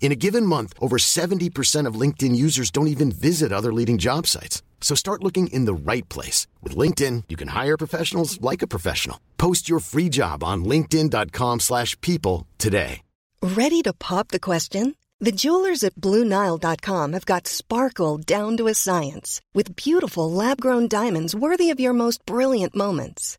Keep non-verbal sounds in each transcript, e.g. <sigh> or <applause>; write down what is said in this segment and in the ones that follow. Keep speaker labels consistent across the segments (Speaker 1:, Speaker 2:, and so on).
Speaker 1: In a given month, over 70% of LinkedIn users don't even visit other leading job sites. So start looking in the right place. With LinkedIn, you can hire professionals like a professional. Post your free job on linkedin.com slash people today.
Speaker 2: Ready to pop the question? The jewelers at BlueNile.com have got sparkle down to a science with beautiful lab-grown diamonds worthy of your most brilliant moments.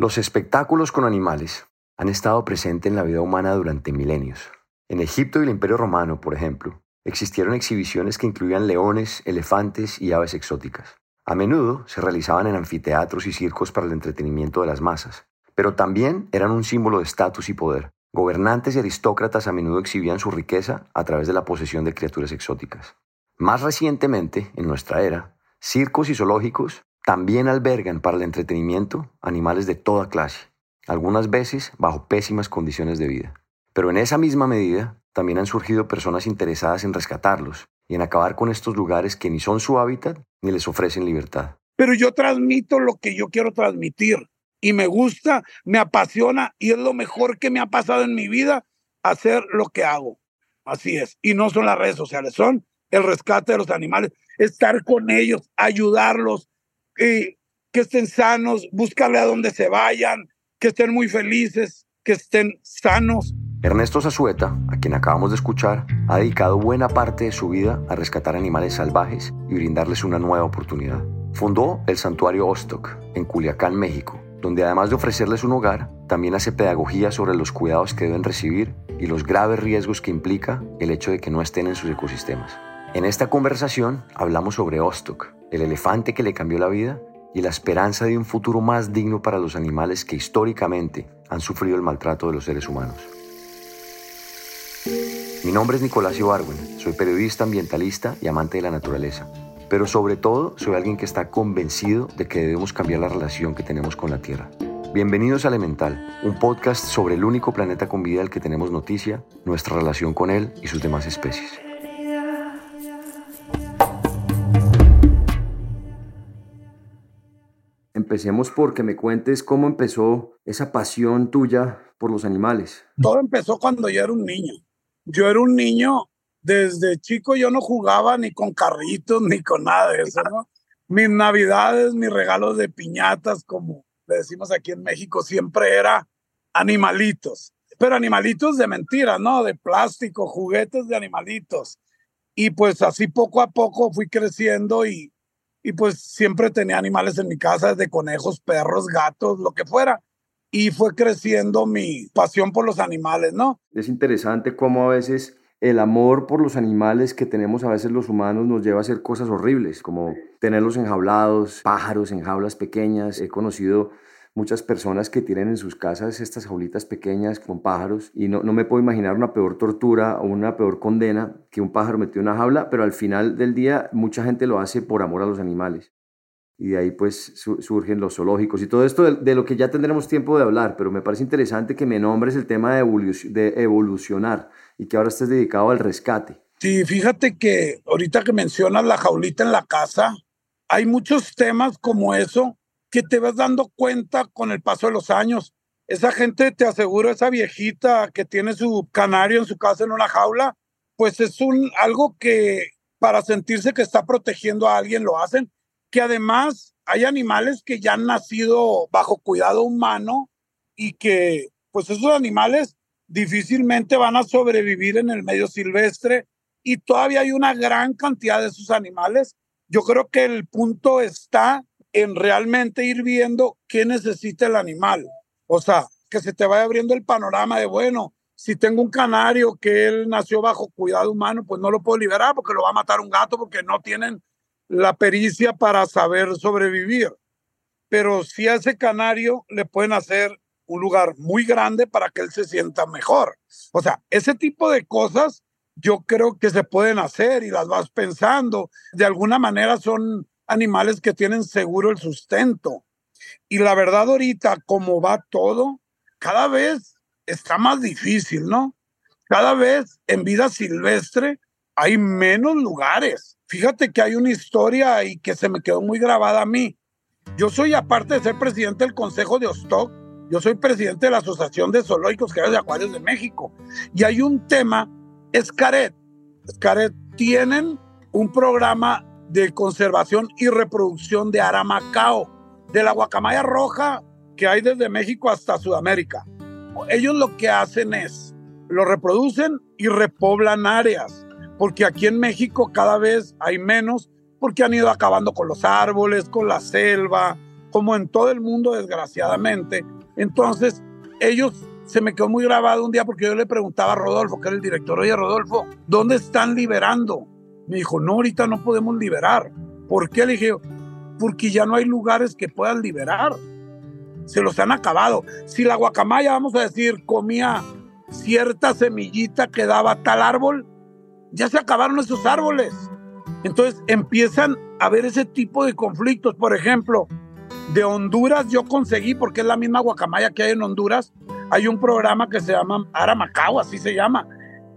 Speaker 3: Los espectáculos con animales han estado presentes en la vida humana durante milenios. En Egipto y el Imperio Romano, por ejemplo, existieron exhibiciones que incluían leones, elefantes y aves exóticas. A menudo se realizaban en anfiteatros y circos para el entretenimiento de las masas, pero también eran un símbolo de estatus y poder. Gobernantes y aristócratas a menudo exhibían su riqueza a través de la posesión de criaturas exóticas. Más recientemente, en nuestra era, circos y zoológicos también albergan para el entretenimiento animales de toda clase, algunas veces bajo pésimas condiciones de vida. Pero en esa misma medida, también han surgido personas interesadas en rescatarlos y en acabar con estos lugares que ni son su hábitat ni les ofrecen libertad.
Speaker 4: Pero yo transmito lo que yo quiero transmitir y me gusta, me apasiona y es lo mejor que me ha pasado en mi vida hacer lo que hago. Así es. Y no son las redes sociales, son el rescate de los animales, estar con ellos, ayudarlos, que estén sanos, buscarle a donde se vayan, que estén muy felices, que estén sanos.
Speaker 3: Ernesto Zazueta, a quien acabamos de escuchar, ha dedicado buena parte de su vida a rescatar animales salvajes y brindarles una nueva oportunidad. Fundó el santuario Ostok en Culiacán, México, donde además de ofrecerles un hogar, también hace pedagogía sobre los cuidados que deben recibir y los graves riesgos que implica el hecho de que no estén en sus ecosistemas. En esta conversación hablamos sobre Ostok, el elefante que le cambió la vida y la esperanza de un futuro más digno para los animales que históricamente han sufrido el maltrato de los seres humanos. Mi nombre es Nicolás Ibargüen, soy periodista ambientalista y amante de la naturaleza, pero sobre todo soy alguien que está convencido de que debemos cambiar la relación que tenemos con la Tierra. Bienvenidos a Elemental, un podcast sobre el único planeta con vida del que tenemos noticia, nuestra relación con él y sus demás especies. Empecemos porque me cuentes cómo empezó esa pasión tuya por los animales.
Speaker 4: Todo empezó cuando yo era un niño. Yo era un niño, desde chico yo no jugaba ni con carritos <laughs> ni con nada de eso, ¿no? Mis navidades, mis regalos de piñatas, como le decimos aquí en México, siempre era animalitos, pero animalitos de mentira, ¿no? De plástico, juguetes de animalitos. Y pues así poco a poco fui creciendo y, y pues siempre tenía animales en mi casa, desde conejos, perros, gatos, lo que fuera. Y fue creciendo mi pasión por los animales, ¿no?
Speaker 3: Es interesante cómo a veces el amor por los animales que tenemos a veces los humanos nos lleva a hacer cosas horribles, como tenerlos enjaulados, pájaros en jaulas pequeñas. He conocido
Speaker 5: muchas personas que tienen en sus casas estas jaulitas pequeñas con pájaros y no, no me puedo imaginar una peor tortura o una peor condena que un pájaro metido en una jaula, pero al final del día mucha gente lo hace por amor a los animales. Y de ahí pues surgen los zoológicos y todo esto de, lo que ya tendremos tiempo de hablar, pero me parece interesante que me nombres el tema de, de evolucionar y que ahora estés dedicado al rescate.
Speaker 4: Sí, fíjate que ahorita que mencionas la jaulita en la casa, hay muchos temas como eso que te vas dando cuenta con el paso de los años. Esa gente, te aseguro, esa viejita que tiene su canario en su casa en una jaula, pues es un algo que para sentirse que está protegiendo a alguien lo hacen, que además hay animales que ya han nacido bajo cuidado humano y que pues esos animales difícilmente van a sobrevivir en el medio silvestre y todavía hay una gran cantidad de esos animales. Yo creo que el punto está en realmente ir viendo qué necesita el animal. O sea, que se te vaya abriendo el panorama de, bueno, si tengo un canario que él nació bajo cuidado humano, pues no lo puedo liberar porque lo va a matar un gato porque no tienen la pericia para saber sobrevivir. Pero si a ese canario le pueden hacer un lugar muy grande para que él se sienta mejor. O sea, ese tipo de cosas yo creo que se pueden hacer y las vas pensando. De alguna manera son animales que tienen seguro el sustento. Y la verdad ahorita, como va todo, cada vez está más difícil, ¿no? Cada vez en vida silvestre hay menos lugares. Fíjate que hay una historia ahí que se me quedó muy grabada a mí. Yo soy, aparte de ser presidente del Consejo de Ostoc, yo soy presidente de la Asociación de Zoológicos Creadores de Acuarios de México. Y hay un tema, Escaret. Escaret tienen un programa de conservación y reproducción de aramacao, de la guacamaya roja que hay desde México hasta Sudamérica. Ellos lo que hacen es, lo reproducen y repoblan áreas, porque aquí en México cada vez hay menos, porque han ido acabando con los árboles, con la selva, como en todo el mundo desgraciadamente. Entonces, ellos se me quedó muy grabado un día porque yo le preguntaba a Rodolfo, que era el director, oye Rodolfo, ¿dónde están liberando? Me dijo, no, ahorita no podemos liberar. ¿Por qué? Le dije, porque ya no hay lugares que puedan liberar. Se los han acabado. Si la guacamaya, vamos a decir, comía cierta semillita que daba tal árbol, ya se acabaron esos árboles. Entonces empiezan a haber ese tipo de conflictos. Por ejemplo, de Honduras yo conseguí, porque es la misma guacamaya que hay en Honduras, hay un programa que se llama Aramacao, así se llama,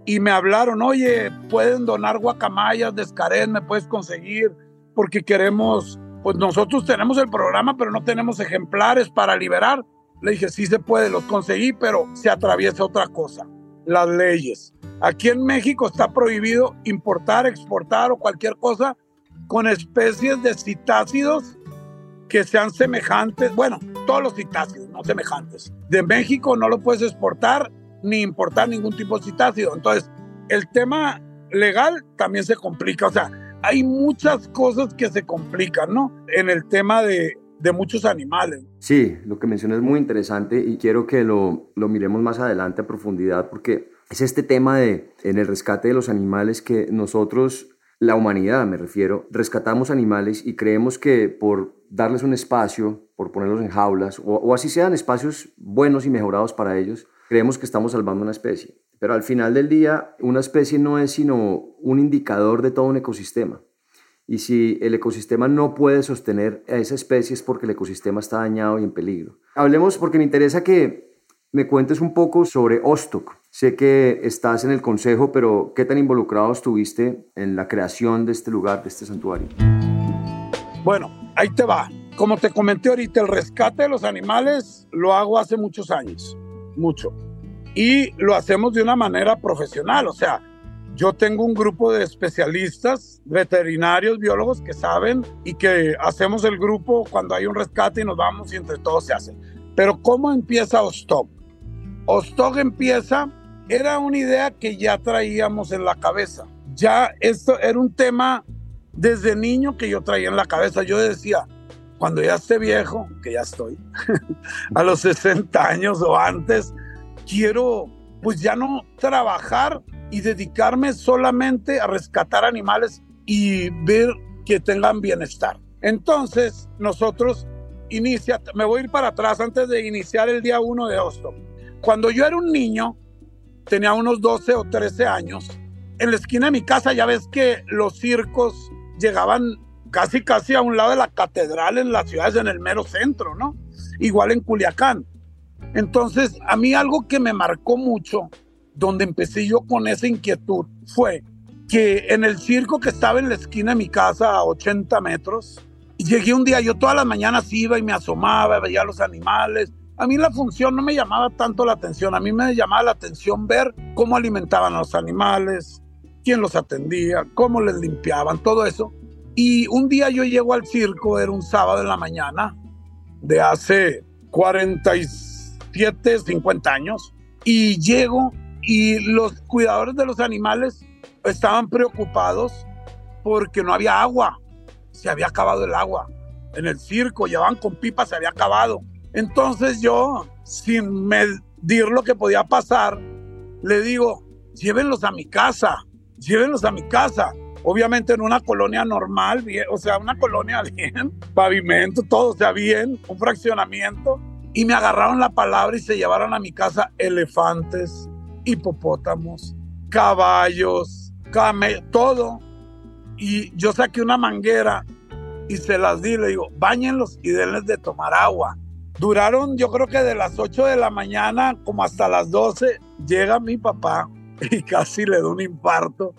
Speaker 4: y me hablaron, oye, pueden donar guacamayas de me puedes conseguir, porque queremos, pues nosotros tenemos el programa, pero no tenemos ejemplares para liberar. Le dije, sí se puede, los conseguí, pero se atraviesa otra cosa, las leyes. Aquí en México está prohibido importar, exportar o cualquier cosa con especies de citácidos que sean semejantes, bueno, todos los citácidos, no semejantes. De México no lo puedes exportar ni importar ningún tipo de citácido. Entonces, el tema legal también se complica. O sea, hay muchas cosas que se complican, ¿no? En el tema de, de muchos animales.
Speaker 5: Sí, lo que mencionas es muy interesante y quiero que lo, lo miremos más adelante a profundidad porque es este tema de en el rescate de los animales que nosotros, la humanidad me refiero, rescatamos animales y creemos que por darles un espacio, por ponerlos en jaulas o, o así sean espacios buenos y mejorados para ellos, creemos que estamos salvando una especie. Pero al final del día, una especie no es sino un indicador de todo un ecosistema. Y si el ecosistema no puede sostener a esa especie es porque el ecosistema está dañado y en peligro. Hablemos porque me interesa que me cuentes un poco sobre Ostok. Sé que estás en el consejo, pero ¿qué tan involucrado estuviste en la creación de este lugar, de este santuario?
Speaker 4: Bueno, ahí te va. Como te comenté ahorita, el rescate de los animales lo hago hace muchos años mucho. Y lo hacemos de una manera profesional, o sea, yo tengo un grupo de especialistas, veterinarios, biólogos que saben y que hacemos el grupo cuando hay un rescate y nos vamos y entre todos se hace. Pero ¿cómo empieza Ostok? Ostok empieza, era una idea que ya traíamos en la cabeza. Ya esto era un tema desde niño que yo traía en la cabeza. Yo decía, cuando ya esté viejo, que ya estoy, <laughs> a los 60 años o antes, quiero pues ya no trabajar y dedicarme solamente a rescatar animales y ver que tengan bienestar. Entonces, nosotros inicia, me voy a ir para atrás antes de iniciar el día 1 de agosto. Cuando yo era un niño, tenía unos 12 o 13 años, en la esquina de mi casa ya ves que los circos llegaban casi casi a un lado de la catedral en las ciudades en el mero centro, ¿no? Igual en Culiacán. Entonces, a mí algo que me marcó mucho, donde empecé yo con esa inquietud, fue que en el circo que estaba en la esquina de mi casa a 80 metros, llegué un día, yo todas las mañanas iba y me asomaba, veía los animales. A mí la función no me llamaba tanto la atención, a mí me llamaba la atención ver cómo alimentaban a los animales, quién los atendía, cómo les limpiaban, todo eso. Y un día yo llego al circo, era un sábado en la mañana, de hace 47, 50 años, y llego y los cuidadores de los animales estaban preocupados porque no había agua, se había acabado el agua. En el circo llevaban con pipa, se había acabado. Entonces yo, sin medir lo que podía pasar, le digo, llévenlos a mi casa, llévenlos a mi casa. Obviamente en una colonia normal, o sea, una colonia <laughs> bien, pavimento, todo, o sea, bien, un fraccionamiento. Y me agarraron la palabra y se llevaron a mi casa elefantes, hipopótamos, caballos, came, todo. Y yo saqué una manguera y se las di, le digo, bañenlos y denles de tomar agua. Duraron, yo creo que de las 8 de la mañana como hasta las 12, llega mi papá <laughs> y casi le da un infarto.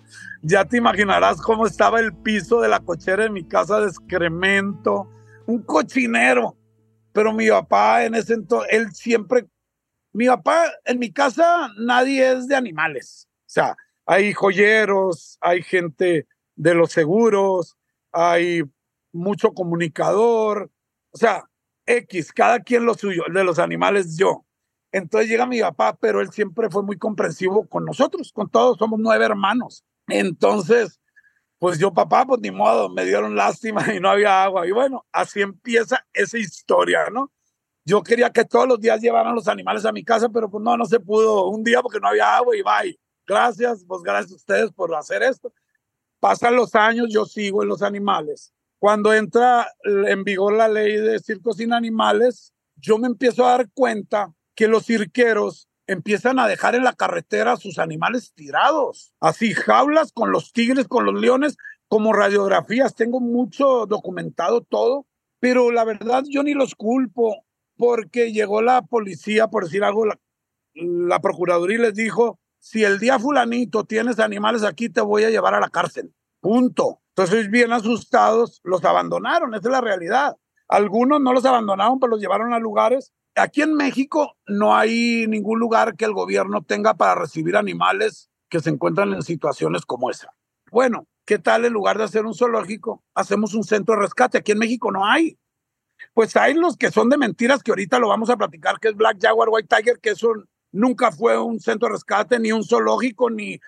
Speaker 4: Ya te imaginarás cómo estaba el piso de la cochera de mi casa de excremento, un cochinero. Pero mi papá en ese entonces, él siempre, mi papá, en mi casa nadie es de animales. O sea, hay joyeros, hay gente de los seguros, hay mucho comunicador, o sea, X, cada quien lo suyo, de los animales yo. Entonces llega mi papá, pero él siempre fue muy comprensivo con nosotros, con todos, somos nueve hermanos. Entonces, pues yo, papá, pues ni modo, me dieron lástima y no había agua. Y bueno, así empieza esa historia, ¿no? Yo quería que todos los días llevaran los animales a mi casa, pero pues no, no se pudo un día porque no había agua y bye. Gracias, pues gracias a ustedes por hacer esto. Pasan los años, yo sigo en los animales. Cuando entra en vigor la ley de circos sin animales, yo me empiezo a dar cuenta que los cirqueros empiezan a dejar en la carretera sus animales tirados, así jaulas con los tigres, con los leones, como radiografías, tengo mucho documentado todo, pero la verdad yo ni los culpo porque llegó la policía, por decir algo, la, la procuraduría les dijo, si el día fulanito tienes animales aquí, te voy a llevar a la cárcel. Punto. Entonces, bien asustados, los abandonaron, esa es la realidad. Algunos no los abandonaron, pero los llevaron a lugares Aquí en México no hay ningún lugar que el gobierno tenga para recibir animales que se encuentran en situaciones como esa. Bueno, ¿qué tal en lugar de hacer un zoológico, hacemos un centro de rescate? Aquí en México no hay. Pues hay los que son de mentiras, que ahorita lo vamos a platicar, que es Black Jaguar, White Tiger, que eso nunca fue un centro de rescate, ni un zoológico, ni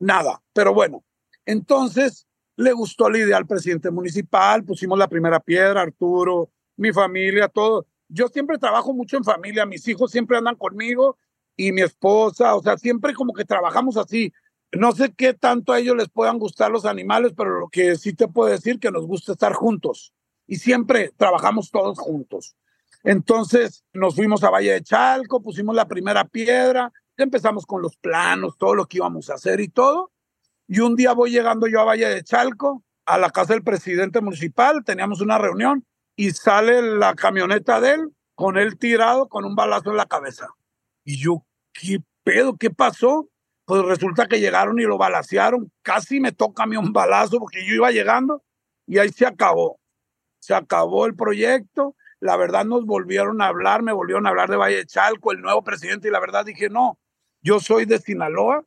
Speaker 4: nada. Pero bueno, entonces le gustó la idea al presidente municipal, pusimos la primera piedra, Arturo, mi familia, todo yo siempre trabajo mucho en familia, mis hijos siempre andan conmigo y mi esposa, o sea, siempre como que trabajamos así. No sé qué tanto a ellos les puedan gustar los animales, pero lo que sí te puedo decir que nos gusta estar juntos y siempre trabajamos todos juntos. Entonces nos fuimos a Valle de Chalco, pusimos la primera piedra, empezamos con los planos, todo lo que íbamos a hacer y todo. Y un día voy llegando yo a Valle de Chalco, a la casa del presidente municipal, teníamos una reunión y sale la camioneta de él con él tirado con un balazo en la cabeza. Y yo, ¿qué pedo? ¿Qué pasó? Pues resulta que llegaron y lo balacearon. Casi me toca a mí un balazo porque yo iba llegando y ahí se acabó. Se acabó el proyecto. La verdad nos volvieron a hablar, me volvieron a hablar de Valle Chalco, el nuevo presidente, y la verdad dije, no, yo soy de Sinaloa,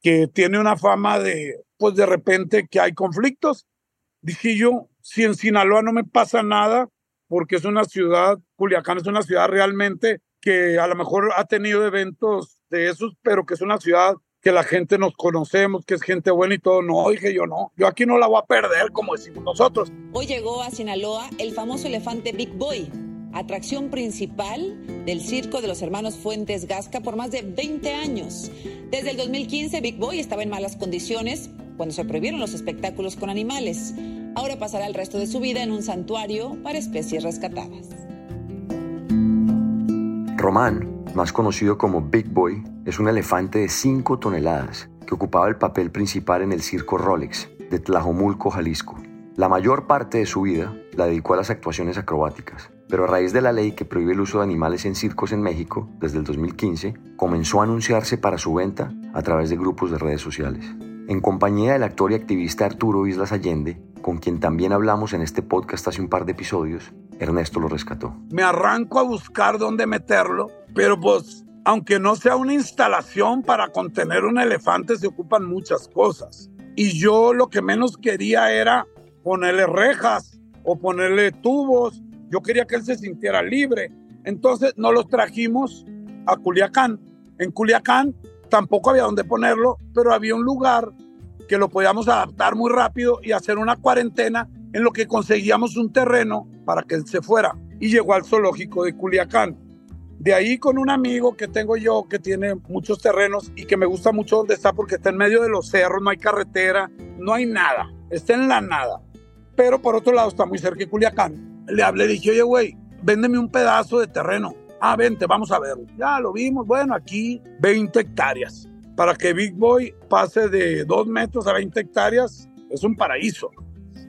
Speaker 4: que tiene una fama de, pues de repente que hay conflictos. Dije yo, si en Sinaloa no me pasa nada, porque es una ciudad, Culiacán es una ciudad realmente que a lo mejor ha tenido eventos de esos, pero que es una ciudad que la gente nos conocemos, que es gente buena y todo. No, dije yo no, yo aquí no la voy a perder, como decimos nosotros.
Speaker 6: Hoy llegó a Sinaloa el famoso elefante Big Boy, atracción principal del circo de los hermanos Fuentes Gasca por más de 20 años. Desde el 2015 Big Boy estaba en malas condiciones cuando se prohibieron los espectáculos con animales. Ahora pasará el resto de su vida en un santuario para especies rescatadas.
Speaker 3: Román, más conocido como Big Boy, es un elefante de 5 toneladas que ocupaba el papel principal en el circo Rolex de Tlajomulco, Jalisco. La mayor parte de su vida la dedicó a las actuaciones acrobáticas, pero a raíz de la ley que prohíbe el uso de animales en circos en México desde el 2015, comenzó a anunciarse para su venta a través de grupos de redes sociales. En compañía del actor y activista Arturo Islas Allende, con quien también hablamos en este podcast hace un par de episodios, Ernesto lo rescató.
Speaker 4: Me arranco a buscar dónde meterlo, pero pues aunque no sea una instalación para contener un elefante, se ocupan muchas cosas. Y yo lo que menos quería era ponerle rejas o ponerle tubos. Yo quería que él se sintiera libre. Entonces nos los trajimos a Culiacán. En Culiacán tampoco había dónde ponerlo, pero había un lugar que lo podíamos adaptar muy rápido y hacer una cuarentena en lo que conseguíamos un terreno para que él se fuera. Y llegó al zoológico de Culiacán. De ahí con un amigo que tengo yo que tiene muchos terrenos y que me gusta mucho donde está porque está en medio de los cerros, no hay carretera, no hay nada, está en la nada pero por otro lado está muy cerca de Culiacán. Le hablé, dije, oye, güey, véndeme un pedazo de terreno. Ah, vente, vamos a verlo. Ya lo vimos, bueno, aquí 20 hectáreas. Para que Big Boy pase de 2 metros a 20 hectáreas, es un paraíso.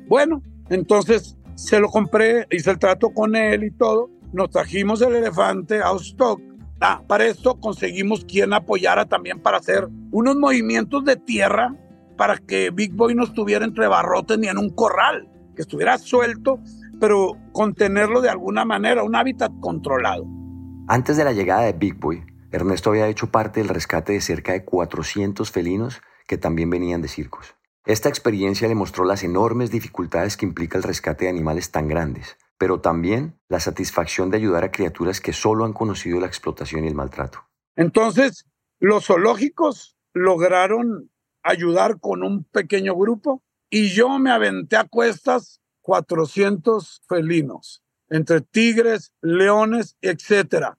Speaker 4: Bueno, entonces se lo compré, hice el trato con él y todo. Nos trajimos el elefante a stock. Ah, para esto conseguimos quien apoyara también para hacer unos movimientos de tierra para que Big Boy no estuviera entre barrotes ni en un corral que estuviera suelto, pero contenerlo de alguna manera, un hábitat controlado.
Speaker 3: Antes de la llegada de Big Boy, Ernesto había hecho parte del rescate de cerca de 400 felinos que también venían de circos. Esta experiencia le mostró las enormes dificultades que implica el rescate de animales tan grandes, pero también la satisfacción de ayudar a criaturas que solo han conocido la explotación y el maltrato.
Speaker 4: Entonces, los zoológicos lograron ayudar con un pequeño grupo y yo me aventé a cuestas 400 felinos, entre tigres, leones, etcétera.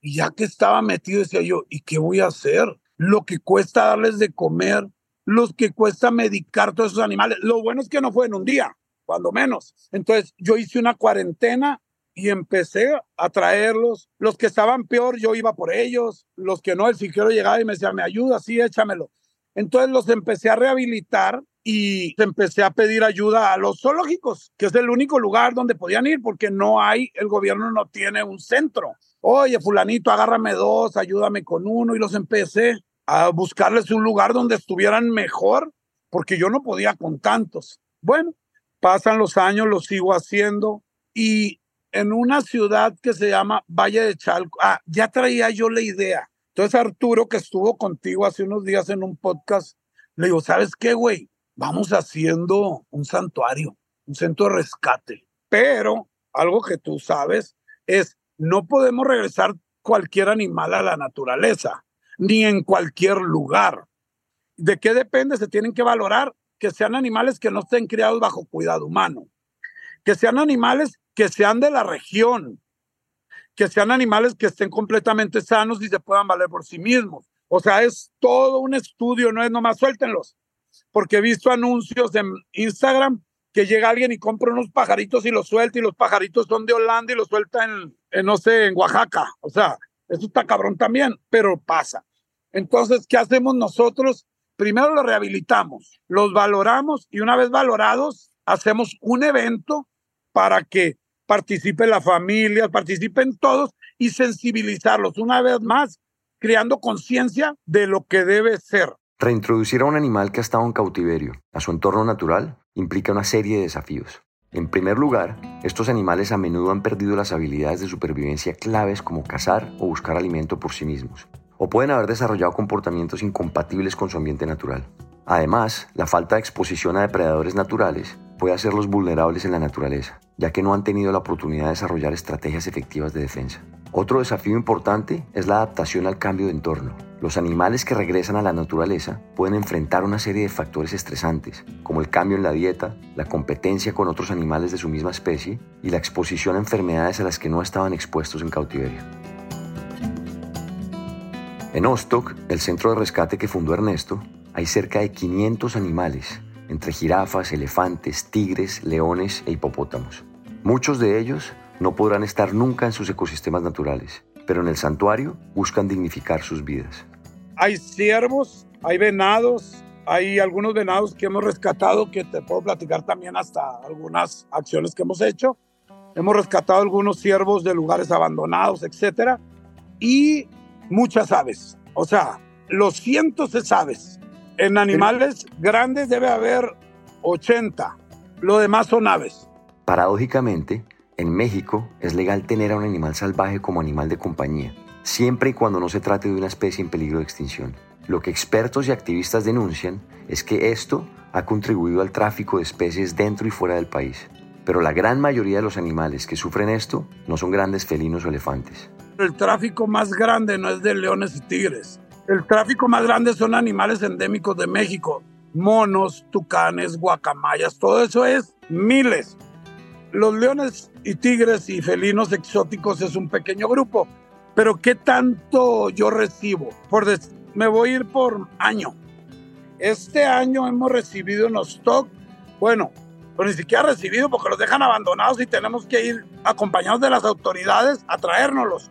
Speaker 4: Y ya que estaba metido, decía yo, ¿y qué voy a hacer? Lo que cuesta darles de comer, lo que cuesta medicar todos esos animales. Lo bueno es que no fue en un día, cuando menos. Entonces yo hice una cuarentena y empecé a traerlos. Los que estaban peor, yo iba por ellos. Los que no, el siquiera llegaba y me decía, me ayuda, sí, échamelo. Entonces los empecé a rehabilitar y empecé a pedir ayuda a los zoológicos, que es el único lugar donde podían ir porque no hay, el gobierno no tiene un centro. Oye, fulanito, agárrame dos, ayúdame con uno y los empecé a buscarles un lugar donde estuvieran mejor porque yo no podía con tantos. Bueno, pasan los años, lo sigo haciendo y en una ciudad que se llama Valle de Chalco, ah, ya traía yo la idea. Entonces Arturo, que estuvo contigo hace unos días en un podcast, le digo, ¿sabes qué, güey? Vamos haciendo un santuario, un centro de rescate. Pero algo que tú sabes es, no podemos regresar cualquier animal a la naturaleza, ni en cualquier lugar. ¿De qué depende? Se tienen que valorar que sean animales que no estén criados bajo cuidado humano, que sean animales que sean de la región, que sean animales que estén completamente sanos y se puedan valer por sí mismos. O sea, es todo un estudio, no es nomás suéltenlos porque he visto anuncios en Instagram que llega alguien y compra unos pajaritos y los suelta y los pajaritos son de Holanda y los suelta en, no sé, en Oaxaca. O sea, eso está cabrón también, pero pasa. Entonces, ¿qué hacemos nosotros? Primero los rehabilitamos, los valoramos y una vez valorados, hacemos un evento para que participe la familia, participen todos y sensibilizarlos una vez más, creando conciencia de lo que debe ser.
Speaker 3: Reintroducir a un animal que ha estado en cautiverio a su entorno natural implica una serie de desafíos. En primer lugar, estos animales a menudo han perdido las habilidades de supervivencia claves como cazar o buscar alimento por sí mismos, o pueden haber desarrollado comportamientos incompatibles con su ambiente natural. Además, la falta de exposición a depredadores naturales puede hacerlos vulnerables en la naturaleza, ya que no han tenido la oportunidad de desarrollar estrategias efectivas de defensa. Otro desafío importante es la adaptación al cambio de entorno. Los animales que regresan a la naturaleza pueden enfrentar una serie de factores estresantes, como el cambio en la dieta, la competencia con otros animales de su misma especie y la exposición a enfermedades a las que no estaban expuestos en cautiverio. En Ostok, el centro de rescate que fundó Ernesto, hay cerca de 500 animales entre jirafas, elefantes, tigres, leones e hipopótamos. Muchos de ellos no podrán estar nunca en sus ecosistemas naturales, pero en el santuario buscan dignificar sus vidas.
Speaker 4: Hay ciervos, hay venados, hay algunos venados que hemos rescatado que te puedo platicar también hasta algunas acciones que hemos hecho. Hemos rescatado algunos ciervos de lugares abandonados, etcétera, y muchas aves. O sea, los cientos de aves. En animales grandes debe haber 80. Lo demás son aves.
Speaker 3: Paradójicamente, en México es legal tener a un animal salvaje como animal de compañía, siempre y cuando no se trate de una especie en peligro de extinción. Lo que expertos y activistas denuncian es que esto ha contribuido al tráfico de especies dentro y fuera del país. Pero la gran mayoría de los animales que sufren esto no son grandes felinos o elefantes.
Speaker 4: El tráfico más grande no es de leones y tigres. El tráfico más grande son animales endémicos de México. Monos, tucanes, guacamayas, todo eso es miles. Los leones y tigres y felinos exóticos es un pequeño grupo. Pero ¿qué tanto yo recibo? Por me voy a ir por año. Este año hemos recibido en stock, bueno, pues ni siquiera recibido porque los dejan abandonados y tenemos que ir acompañados de las autoridades a traérnoslos.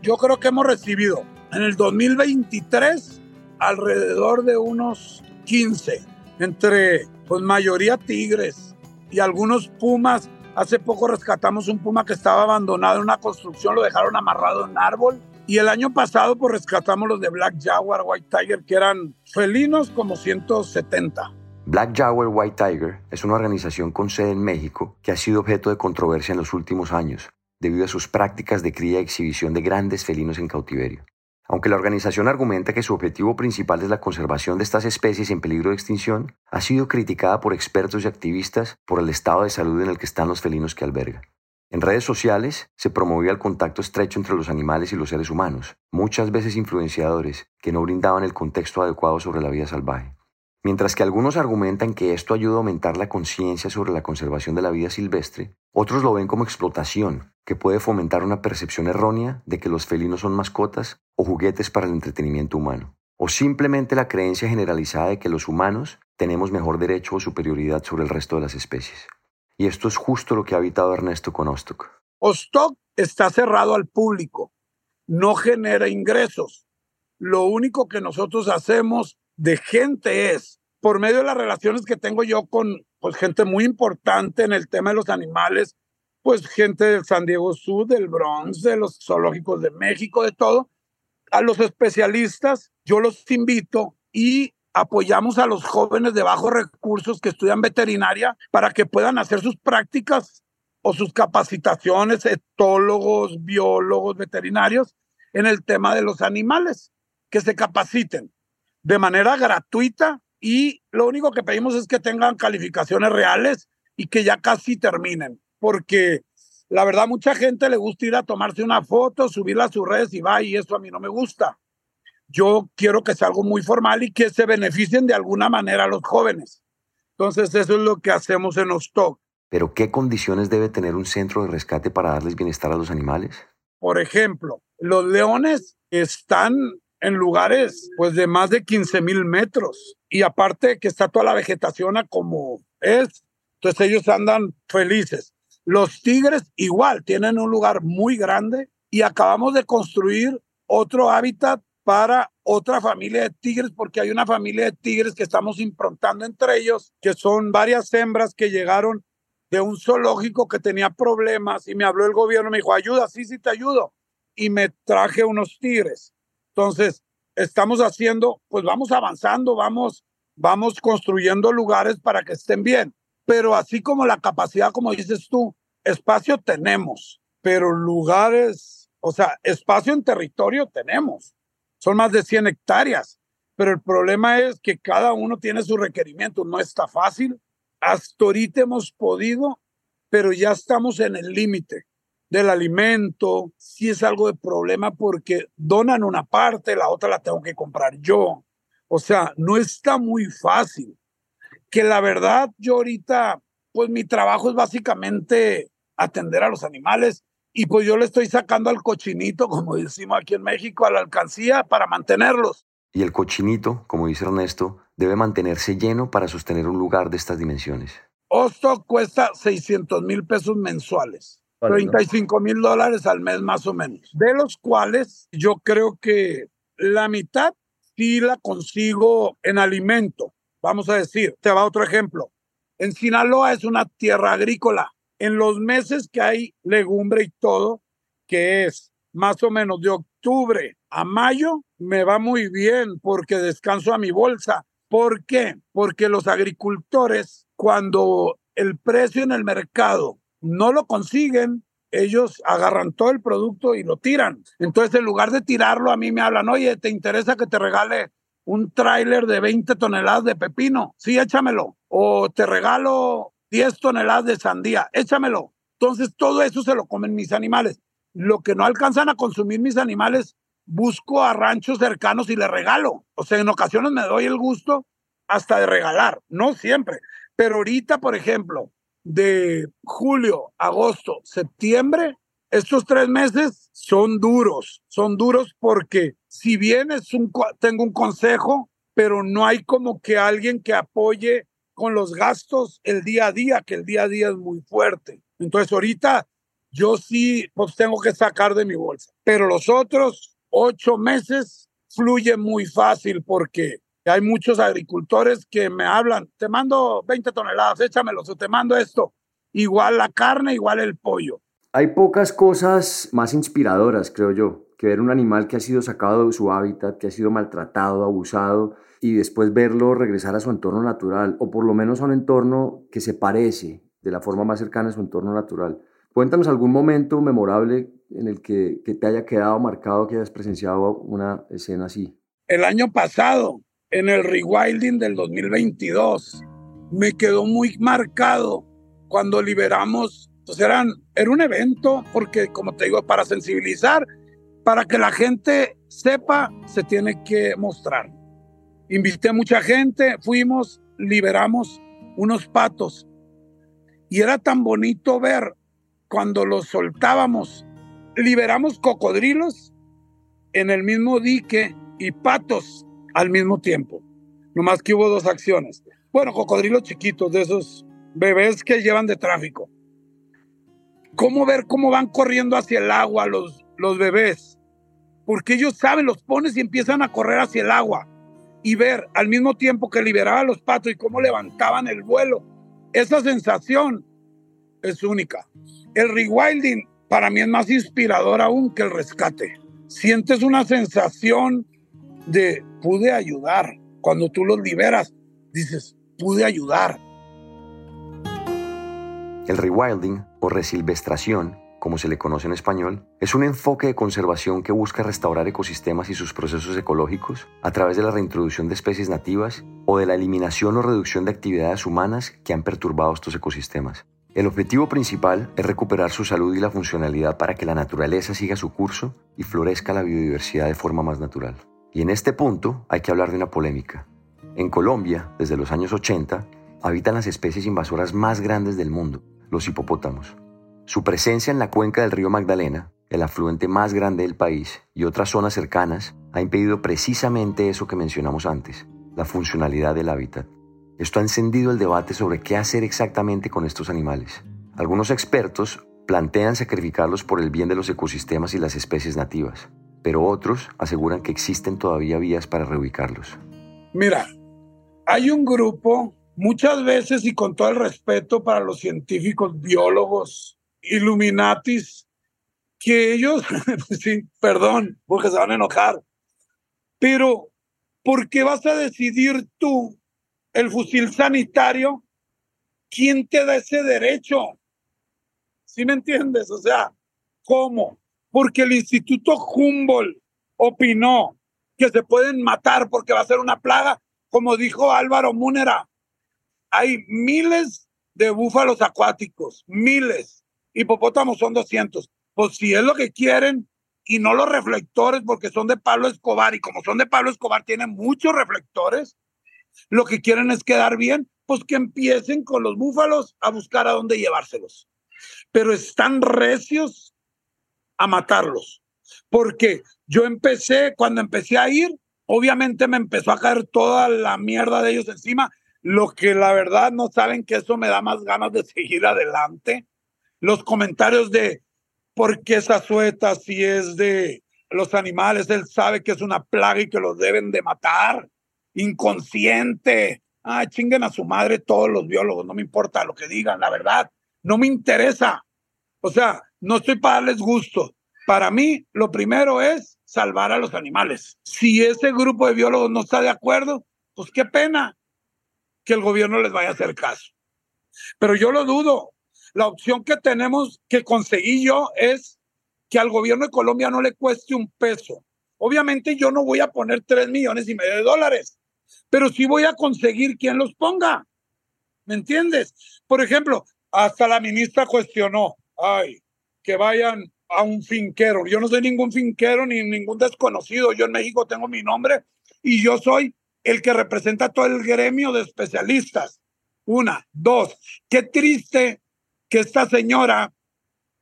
Speaker 4: Yo creo que hemos recibido en el 2023 alrededor de unos 15, entre pues mayoría tigres y algunos pumas Hace poco rescatamos un puma que estaba abandonado en una construcción, lo dejaron amarrado en un árbol. Y el año pasado pues rescatamos los de Black Jaguar, White Tiger, que eran felinos como 170.
Speaker 3: Black Jaguar White Tiger es una organización con sede en México que ha sido objeto de controversia en los últimos años debido a sus prácticas de cría y exhibición de grandes felinos en cautiverio. Aunque la organización argumenta que su objetivo principal es la conservación de estas especies en peligro de extinción, ha sido criticada por expertos y activistas por el estado de salud en el que están los felinos que alberga. En redes sociales se promovía el contacto estrecho entre los animales y los seres humanos, muchas veces influenciadores que no brindaban el contexto adecuado sobre la vida salvaje. Mientras que algunos argumentan que esto ayuda a aumentar la conciencia sobre la conservación de la vida silvestre, otros lo ven como explotación, que puede fomentar una percepción errónea de que los felinos son mascotas o juguetes para el entretenimiento humano, o simplemente la creencia generalizada de que los humanos tenemos mejor derecho o superioridad sobre el resto de las especies. Y esto es justo lo que ha habitado Ernesto con Ostok.
Speaker 4: Ostok está cerrado al público, no genera ingresos. Lo único que nosotros hacemos de gente es, por medio de las relaciones que tengo yo con pues, gente muy importante en el tema de los animales, pues gente del San Diego Sur, del Bronx, de los zoológicos de México, de todo, a los especialistas, yo los invito y apoyamos a los jóvenes de bajos recursos que estudian veterinaria para que puedan hacer sus prácticas o sus capacitaciones, etólogos, biólogos, veterinarios, en el tema de los animales, que se capaciten de manera gratuita y lo único que pedimos es que tengan calificaciones reales y que ya casi terminen, porque la verdad mucha gente le gusta ir a tomarse una foto, subirla a sus redes y va y eso a mí no me gusta. Yo quiero que sea algo muy formal y que se beneficien de alguna manera a los jóvenes. Entonces eso es lo que hacemos en Ostok.
Speaker 3: Pero ¿qué condiciones debe tener un centro de rescate para darles bienestar a los animales?
Speaker 4: Por ejemplo, los leones están en lugares pues de más de 15 mil metros y aparte que está toda la vegetación a como es, entonces ellos andan felices. Los tigres igual tienen un lugar muy grande y acabamos de construir otro hábitat para otra familia de tigres porque hay una familia de tigres que estamos improntando entre ellos, que son varias hembras que llegaron de un zoológico que tenía problemas y me habló el gobierno, me dijo, ayuda, sí, sí, te ayudo. Y me traje unos tigres. Entonces, estamos haciendo, pues vamos avanzando, vamos, vamos construyendo lugares para que estén bien. Pero así como la capacidad, como dices tú, espacio tenemos, pero lugares, o sea, espacio en territorio tenemos. Son más de 100 hectáreas. Pero el problema es que cada uno tiene su requerimiento. No está fácil. Hasta ahorita hemos podido, pero ya estamos en el límite del alimento, si es algo de problema porque donan una parte, la otra la tengo que comprar yo. O sea, no está muy fácil. Que la verdad, yo ahorita, pues mi trabajo es básicamente atender a los animales y pues yo le estoy sacando al cochinito, <laughs> como decimos aquí en México, a la alcancía para mantenerlos.
Speaker 3: Y el cochinito, como dice Ernesto, debe mantenerse lleno para sostener un lugar de estas dimensiones?
Speaker 4: Osto cuesta 600 mil pesos mensuales. 35 mil dólares al mes más o menos, de los cuales yo creo que la mitad sí la consigo en alimento. Vamos a decir, te va otro ejemplo. En Sinaloa es una tierra agrícola. En los meses que hay legumbre y todo, que es más o menos de octubre a mayo, me va muy bien porque descanso a mi bolsa. ¿Por qué? Porque los agricultores, cuando el precio en el mercado no lo consiguen, ellos agarran todo el producto y lo tiran. Entonces, en lugar de tirarlo, a mí me hablan, oye, ¿te interesa que te regale un tráiler de 20 toneladas de pepino? Sí, échamelo. O te regalo 10 toneladas de sandía, échamelo. Entonces, todo eso se lo comen mis animales. Lo que no alcanzan a consumir mis animales, busco a ranchos cercanos y le regalo. O sea, en ocasiones me doy el gusto hasta de regalar, no siempre. Pero ahorita, por ejemplo, de julio, agosto, septiembre, estos tres meses son duros, son duros porque si bien es un, tengo un consejo, pero no hay como que alguien que apoye con los gastos el día a día, que el día a día es muy fuerte. Entonces ahorita yo sí pues tengo que sacar de mi bolsa, pero los otros ocho meses fluye muy fácil porque hay muchos agricultores que me hablan, te mando 20 toneladas, échamelos, o te mando esto. Igual la carne, igual el pollo.
Speaker 3: Hay pocas cosas más inspiradoras, creo yo, que ver un animal que ha sido sacado de su hábitat, que ha sido maltratado, abusado, y después verlo regresar a su entorno natural, o por lo menos a un entorno que se parece de la forma más cercana a su entorno natural. Cuéntanos algún momento memorable en el que, que te haya quedado marcado, que hayas presenciado una escena así.
Speaker 4: El año pasado, en el rewilding del 2022. Me quedó muy marcado cuando liberamos, pues eran, era un evento, porque como te digo, para sensibilizar, para que la gente sepa, se tiene que mostrar. Invité a mucha gente, fuimos, liberamos unos patos. Y era tan bonito ver cuando los soltábamos. Liberamos cocodrilos en el mismo dique y patos al mismo tiempo. Nomás que hubo dos acciones. Bueno, cocodrilos chiquitos, de esos bebés que llevan de tráfico. ¿Cómo ver cómo van corriendo hacia el agua los, los bebés? Porque ellos saben, los pones y empiezan a correr hacia el agua. Y ver al mismo tiempo que liberaba los patos y cómo levantaban el vuelo. Esa sensación es única. El rewilding para mí es más inspirador aún que el rescate. Sientes una sensación de pude ayudar. Cuando tú los liberas, dices, pude ayudar.
Speaker 3: El rewilding o resilvestración, como se le conoce en español, es un enfoque de conservación que busca restaurar ecosistemas y sus procesos ecológicos a través de la reintroducción de especies nativas o de la eliminación o reducción de actividades humanas que han perturbado estos ecosistemas. El objetivo principal es recuperar su salud y la funcionalidad para que la naturaleza siga su curso y florezca la biodiversidad de forma más natural. Y en este punto hay que hablar de una polémica. En Colombia, desde los años 80, habitan las especies invasoras más grandes del mundo, los hipopótamos. Su presencia en la cuenca del río Magdalena, el afluente más grande del país, y otras zonas cercanas, ha impedido precisamente eso que mencionamos antes, la funcionalidad del hábitat. Esto ha encendido el debate sobre qué hacer exactamente con estos animales. Algunos expertos plantean sacrificarlos por el bien de los ecosistemas y las especies nativas pero otros aseguran que existen todavía vías para reubicarlos.
Speaker 4: Mira, hay un grupo, muchas veces y con todo el respeto para los científicos, biólogos, illuminatis, que ellos, <laughs> sí, perdón, porque se van a enojar, pero ¿por qué vas a decidir tú, el fusil sanitario, quién te da ese derecho? ¿Sí me entiendes? O sea, ¿cómo? Porque el Instituto Humboldt opinó que se pueden matar porque va a ser una plaga, como dijo Álvaro Múnera. Hay miles de búfalos acuáticos, miles. Hipopótamos son 200. Pues si es lo que quieren y no los reflectores porque son de Pablo Escobar y como son de Pablo Escobar tienen muchos reflectores, lo que quieren es quedar bien, pues que empiecen con los búfalos a buscar a dónde llevárselos. Pero están recios a matarlos. Porque yo empecé, cuando empecé a ir, obviamente me empezó a caer toda la mierda de ellos encima, lo que la verdad no saben que eso me da más ganas de <laughs> seguir adelante. Los comentarios de por qué esa sueta si es de los animales, él sabe que es una plaga y que los deben de matar. Inconsciente. Ah, chinguen a su madre todos los biólogos, no me importa lo que digan, la verdad, no me interesa. O sea, no estoy para darles gusto. Para mí, lo primero es salvar a los animales. Si ese grupo de biólogos no está de acuerdo, pues qué pena que el gobierno les vaya a hacer caso. Pero yo lo dudo. La opción que tenemos que conseguir yo es que al gobierno de Colombia no le cueste un peso. Obviamente yo no voy a poner tres millones y medio de dólares, pero sí voy a conseguir quien los ponga. ¿Me entiendes? Por ejemplo, hasta la ministra cuestionó, ay, que vayan a un finquero. Yo no soy ningún finquero ni ningún desconocido. Yo en México tengo mi nombre y yo soy el que representa todo el gremio de especialistas. Una, dos, qué triste que esta señora,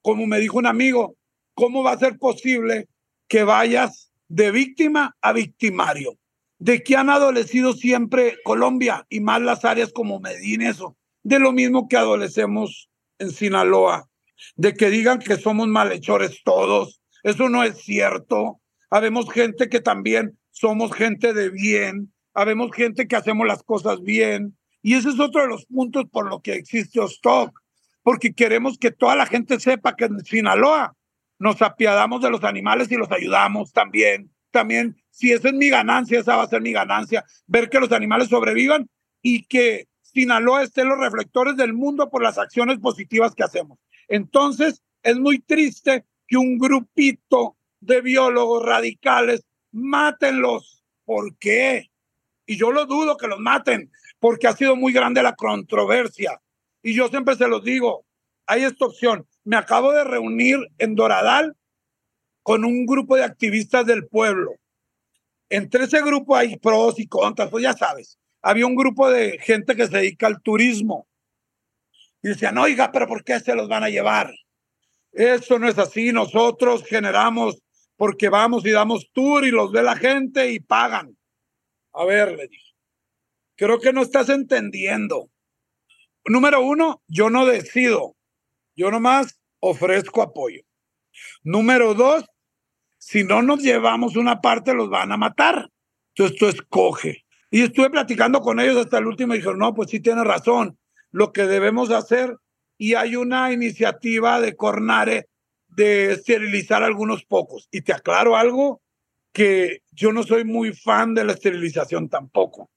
Speaker 4: como me dijo un amigo, ¿cómo va a ser posible que vayas de víctima a victimario? De que han adolecido siempre Colombia y más las áreas como Medina, eso, de lo mismo que adolecemos en Sinaloa de que digan que somos malhechores todos. Eso no es cierto. Habemos gente que también somos gente de bien, habemos gente que hacemos las cosas bien. Y ese es otro de los puntos por lo que existe Ostock, porque queremos que toda la gente sepa que en Sinaloa nos apiadamos de los animales y los ayudamos también. También, si esa es mi ganancia, esa va a ser mi ganancia, ver que los animales sobrevivan y que Sinaloa esté en los reflectores del mundo por las acciones positivas que hacemos. Entonces, es muy triste que un grupito de biólogos radicales mátenlos. ¿Por qué? Y yo lo dudo que los maten, porque ha sido muy grande la controversia. Y yo siempre se los digo, hay esta opción. Me acabo de reunir en Doradal con un grupo de activistas del pueblo. Entre ese grupo hay pros y contras, pues ya sabes. Había un grupo de gente que se dedica al turismo y decían, oiga, pero ¿por qué se los van a llevar? Eso no es así, nosotros generamos porque vamos y damos tour y los ve la gente y pagan. A ver, le dije, creo que no estás entendiendo. Número uno, yo no decido, yo nomás ofrezco apoyo. Número dos, si no nos llevamos una parte, los van a matar. Entonces tú escoge. Y estuve platicando con ellos hasta el último y dijeron, no, pues sí tiene razón lo que debemos hacer y hay una iniciativa de Cornare de esterilizar algunos pocos. Y te aclaro algo, que yo no soy muy fan de la esterilización tampoco.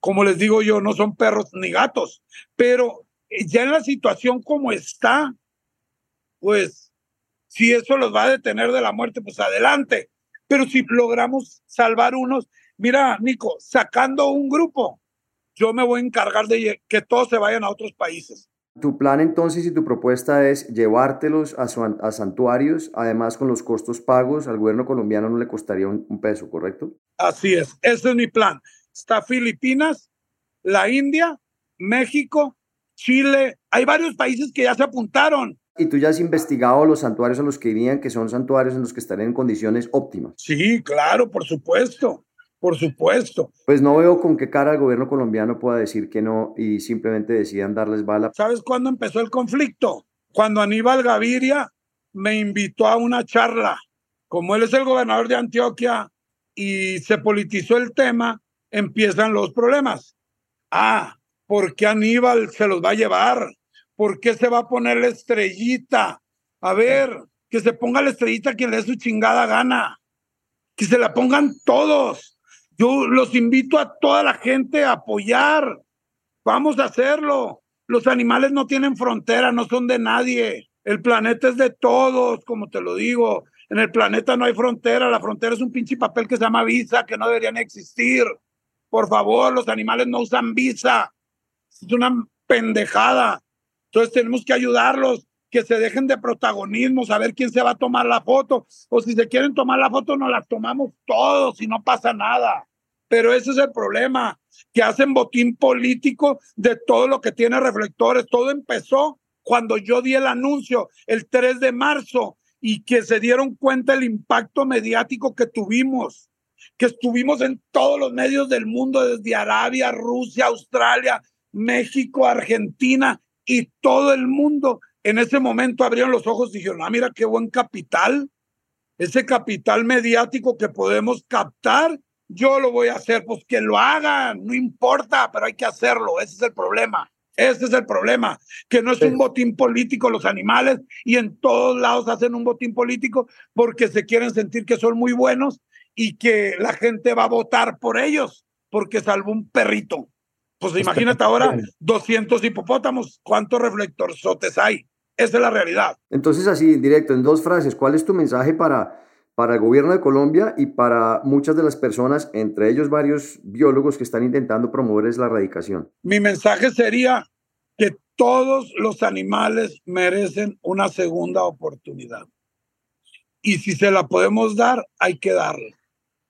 Speaker 4: Como les digo yo, no son perros ni gatos, pero ya en la situación como está, pues si eso los va a detener de la muerte, pues adelante. Pero si logramos salvar unos, mira, Nico, sacando un grupo, yo me voy a encargar de que todos se vayan a otros países.
Speaker 3: Tu plan entonces y tu propuesta es llevártelos a, a santuarios, además con los costos pagos, al gobierno colombiano no le costaría un, un peso, ¿correcto?
Speaker 4: Así es, ese es mi plan. Está Filipinas, la India, México, Chile, hay varios países que ya se apuntaron.
Speaker 3: ¿Y tú ya has investigado los santuarios a los que irían, que son santuarios en los que estarían en condiciones óptimas?
Speaker 4: Sí, claro, por supuesto por supuesto.
Speaker 3: Pues no veo con qué cara el gobierno colombiano pueda decir que no y simplemente decidan darles bala.
Speaker 4: ¿Sabes cuándo empezó el conflicto? Cuando Aníbal Gaviria me invitó a una charla. Como él es el gobernador de Antioquia y se politizó el tema, empiezan los problemas. Ah, ¿por qué Aníbal se los va a llevar? ¿Por qué se va a poner la estrellita? A ver, que se ponga la estrellita quien le dé su chingada gana. Que se la pongan todos yo los invito a toda la gente a apoyar. Vamos a hacerlo. Los animales no tienen frontera, no son de nadie. El planeta es de todos, como te lo digo. En el planeta no hay frontera. La frontera es un pinche papel que se llama visa, que no deberían existir. Por favor, los animales no usan visa. Es una pendejada. Entonces tenemos que ayudarlos, que se dejen de protagonismo, saber quién se va a tomar la foto. O si se quieren tomar la foto, nos la tomamos todos y no pasa nada. Pero ese es el problema, que hacen botín político de todo lo que tiene reflectores. Todo empezó cuando yo di el anuncio el 3 de marzo y que se dieron cuenta el impacto mediático que tuvimos. que estuvimos en todos los medios del mundo, desde Arabia, Rusia, Australia, México, Argentina y todo el mundo. En ese momento abrieron los ojos y dijeron, ah, mira qué buen capital, ese capital mediático que podemos captar, yo lo voy a hacer, pues que lo hagan, no importa, pero hay que hacerlo, ese es el problema. Ese es el problema, que no es un botín político los animales y en todos lados hacen un botín político porque se quieren sentir que son muy buenos y que la gente va a votar por ellos porque salvó un perrito. Pues imagínate ahora <laughs> 200 hipopótamos, ¿cuántos reflectorzotes hay? Esa es la realidad.
Speaker 5: Entonces, así, directo, en dos frases, ¿cuál es tu mensaje para, para el gobierno de Colombia y para muchas de las personas, entre ellos varios biólogos que están intentando promover la erradicación?
Speaker 4: Mi mensaje sería que todos los animales merecen una segunda oportunidad. Y si se la podemos dar, hay que darla.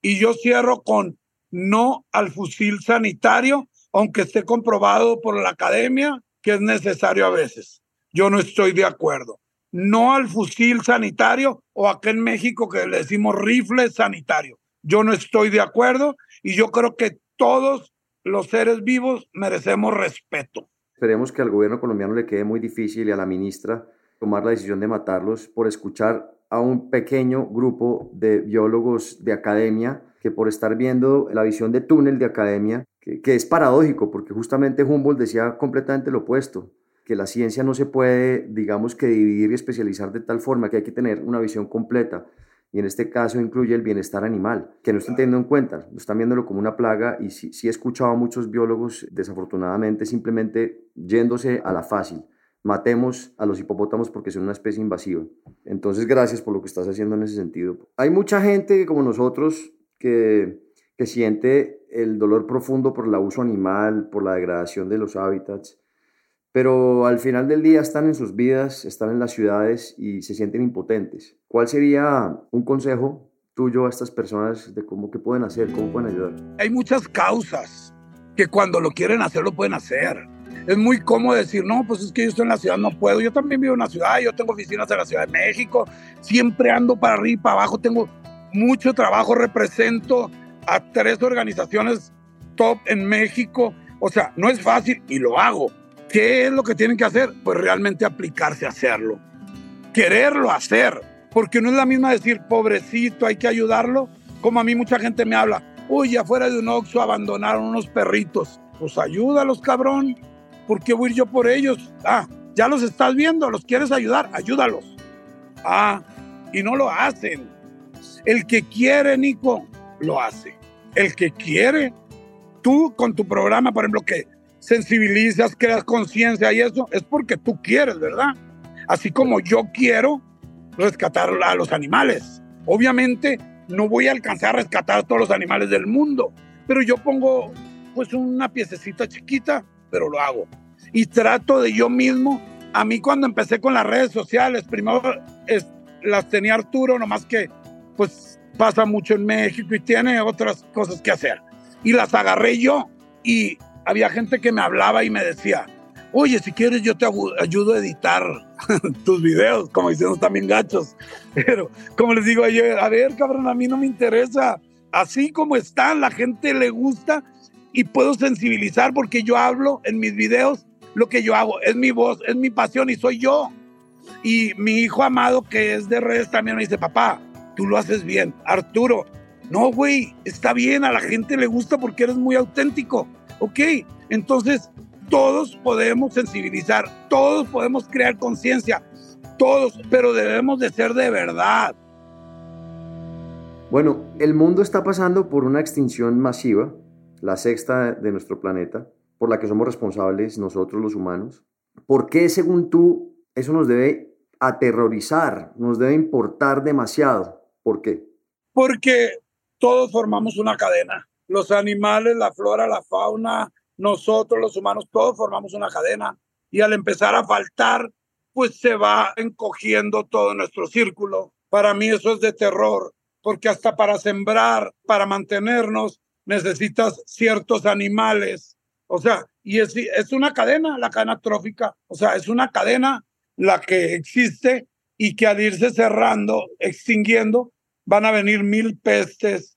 Speaker 4: Y yo cierro con no al fusil sanitario, aunque esté comprobado por la academia que es necesario a veces. Yo no estoy de acuerdo no al fusil sanitario o acá en México que le decimos rifle sanitario. Yo no estoy de acuerdo y yo creo que todos los seres vivos merecemos respeto.
Speaker 5: Esperemos que al gobierno colombiano le quede muy difícil y a la ministra tomar la decisión de matarlos por escuchar a un pequeño grupo de biólogos de academia que por estar viendo la visión de túnel de academia, que, que es paradójico porque justamente Humboldt decía completamente lo opuesto que la ciencia no se puede, digamos que dividir y especializar de tal forma que hay que tener una visión completa. Y en este caso incluye el bienestar animal, que no están teniendo en cuenta, no están viéndolo como una plaga. Y sí, sí he escuchado a muchos biólogos, desafortunadamente, simplemente yéndose a la fácil. Matemos a los hipopótamos porque son una especie invasiva. Entonces, gracias por lo que estás haciendo en ese sentido. Hay mucha gente como nosotros que, que siente el dolor profundo por el abuso animal, por la degradación de los hábitats pero al final del día están en sus vidas, están en las ciudades y se sienten impotentes. ¿Cuál sería un consejo tuyo a estas personas de cómo que pueden hacer, cómo pueden ayudar?
Speaker 4: Hay muchas causas que cuando lo quieren hacer lo pueden hacer. Es muy cómodo decir, no, pues es que yo estoy en la ciudad, no puedo. Yo también vivo en la ciudad, yo tengo oficinas en la Ciudad de México, siempre ando para arriba y para abajo, tengo mucho trabajo, represento a tres organizaciones top en México. O sea, no es fácil y lo hago ¿Qué es lo que tienen que hacer? Pues realmente aplicarse a hacerlo. Quererlo hacer. Porque no es la misma decir, pobrecito, hay que ayudarlo. Como a mí mucha gente me habla, uy, afuera de un Oxxo abandonaron unos perritos. Pues ayúdalos, cabrón. ¿Por qué voy yo por ellos? Ah, ya los estás viendo, los quieres ayudar, ayúdalos. Ah, y no lo hacen. El que quiere, Nico, lo hace. El que quiere, tú con tu programa, por ejemplo, que sensibilizas, creas conciencia y eso, es porque tú quieres, ¿verdad? Así como yo quiero rescatar a los animales. Obviamente no voy a alcanzar a rescatar a todos los animales del mundo, pero yo pongo pues una piececita chiquita, pero lo hago. Y trato de yo mismo, a mí cuando empecé con las redes sociales, primero las tenía Arturo, nomás que pues pasa mucho en México y tiene otras cosas que hacer. Y las agarré yo y había gente que me hablaba y me decía, oye, si quieres yo te ayudo a editar <laughs> tus videos, como diciendo también gachos. <laughs> Pero como les digo yo, a ver, cabrón, a mí no me interesa. Así como están, la gente le gusta y puedo sensibilizar porque yo hablo en mis videos lo que yo hago, es mi voz, es mi pasión y soy yo. Y mi hijo amado que es de redes también me dice, papá, tú lo haces bien. Arturo, no, güey, está bien, a la gente le gusta porque eres muy auténtico. Ok, entonces todos podemos sensibilizar, todos podemos crear conciencia, todos, pero debemos de ser de verdad.
Speaker 5: Bueno, el mundo está pasando por una extinción masiva, la sexta de nuestro planeta, por la que somos responsables nosotros los humanos. ¿Por qué, según tú, eso nos debe aterrorizar, nos debe importar demasiado? ¿Por qué?
Speaker 4: Porque todos formamos una cadena los animales, la flora, la fauna, nosotros los humanos, todos formamos una cadena y al empezar a faltar, pues se va encogiendo todo nuestro círculo. Para mí eso es de terror, porque hasta para sembrar, para mantenernos, necesitas ciertos animales. O sea, y es, una cadena, la cadena trófica. O sea, es una cadena la que existe y que al irse cerrando, extinguiendo, van a venir mil pestes,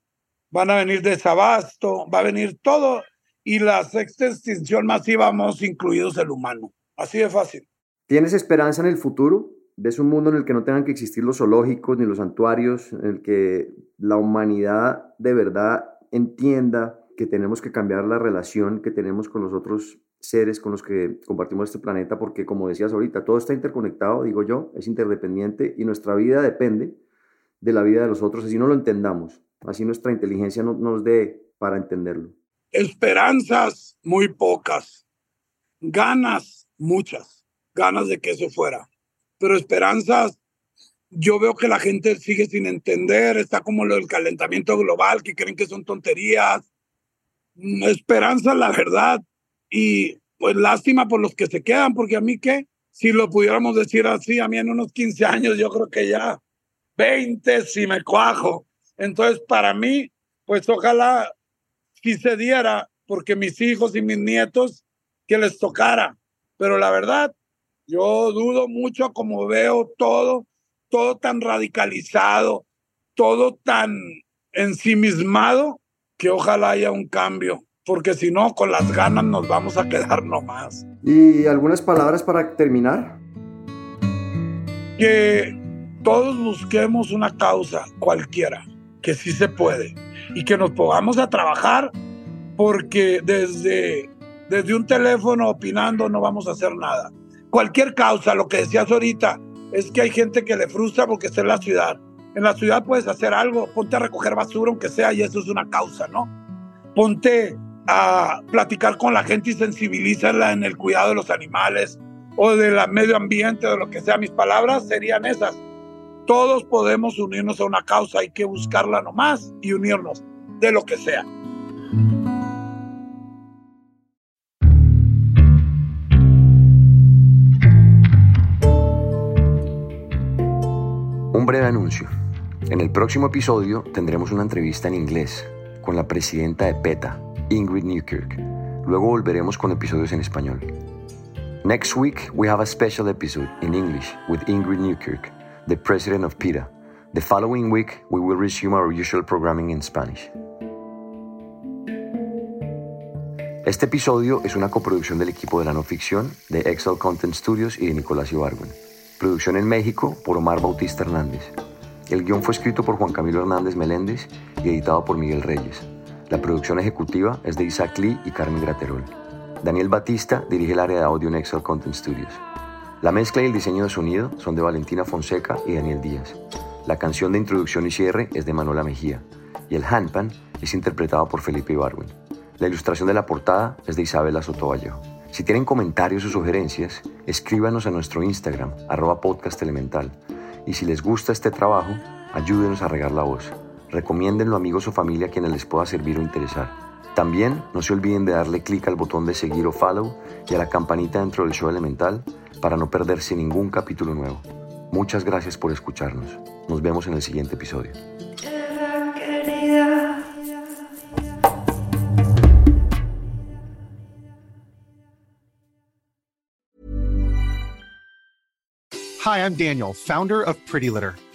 Speaker 4: van a venir desabasto, va a venir todo y la sexta extinción masiva vamos incluidos el humano. Así de fácil.
Speaker 3: ¿Tienes esperanza en el futuro? ¿Ves un mundo en el que no tengan que existir los zoológicos ni los santuarios, en el que la humanidad de verdad entienda que tenemos que cambiar la relación que tenemos con los otros seres con los que compartimos este planeta, porque como decías ahorita, todo está interconectado, digo yo, es interdependiente y nuestra vida depende de la vida de los otros, así no lo entendamos, así nuestra inteligencia no, nos dé para entenderlo.
Speaker 4: Esperanzas muy pocas, ganas muchas, ganas de que eso fuera, pero esperanzas, yo veo que la gente sigue sin entender, está como lo del calentamiento global, que creen que son tonterías, esperanza, la verdad, y pues lástima por los que se quedan, porque a mí qué, si lo pudiéramos decir así, a mí en unos 15 años yo creo que ya 20 si me cuajo. Entonces, para mí, pues ojalá si se diera, porque mis hijos y mis nietos, que les tocara. Pero la verdad, yo dudo mucho como veo todo, todo tan radicalizado, todo tan ensimismado, que ojalá haya un cambio porque si no, con las ganas nos vamos a quedar nomás.
Speaker 3: ¿Y algunas palabras para terminar?
Speaker 4: Que todos busquemos una causa cualquiera, que sí se puede, y que nos pongamos a trabajar, porque desde, desde un teléfono opinando no vamos a hacer nada. Cualquier causa, lo que decías ahorita, es que hay gente que le frustra porque está en la ciudad. En la ciudad puedes hacer algo, ponte a recoger basura, aunque sea, y eso es una causa, ¿no? Ponte a platicar con la gente y sensibilizarla en el cuidado de los animales o del medio ambiente de lo que sea. Mis palabras serían esas. Todos podemos unirnos a una causa, hay que buscarla nomás y unirnos de lo que sea.
Speaker 3: Un breve anuncio. En el próximo episodio tendremos una entrevista en inglés con la presidenta de PETA, Ingrid Newkirk. Luego volveremos con episodios en español. Next week, we have a special episode in English with Ingrid Newkirk, the president of PETA. The following week, we will resume our usual programming in Spanish. Este episodio es una coproducción del equipo de la no ficción de Excel Content Studios y de Nicolás Ibargüen. Producción en México por Omar Bautista Hernández. El guion fue escrito por Juan Camilo Hernández Meléndez y editado por Miguel Reyes. La producción ejecutiva es de Isaac Lee y Carmen Graterol. Daniel Batista dirige el área de audio en Excel Content Studios. La mezcla y el diseño de sonido son de Valentina Fonseca y Daniel Díaz. La canción de introducción y cierre es de Manuela Mejía y el handpan es interpretado por Felipe Ibarwin. La ilustración de la portada es de Isabela Sotovallejo. Si tienen comentarios o sugerencias, escríbanos a nuestro Instagram, arroba podcast elemental. Y si les gusta este trabajo, ayúdenos a regar la voz. Recomiéndenlo a amigos o familia a quienes les pueda servir o interesar. También no se olviden de darle clic al botón de seguir o follow y a la campanita dentro del show elemental para no perderse ningún capítulo nuevo. Muchas gracias por escucharnos. Nos vemos en el siguiente episodio.
Speaker 7: Hi, I'm Daniel, founder of Pretty Litter.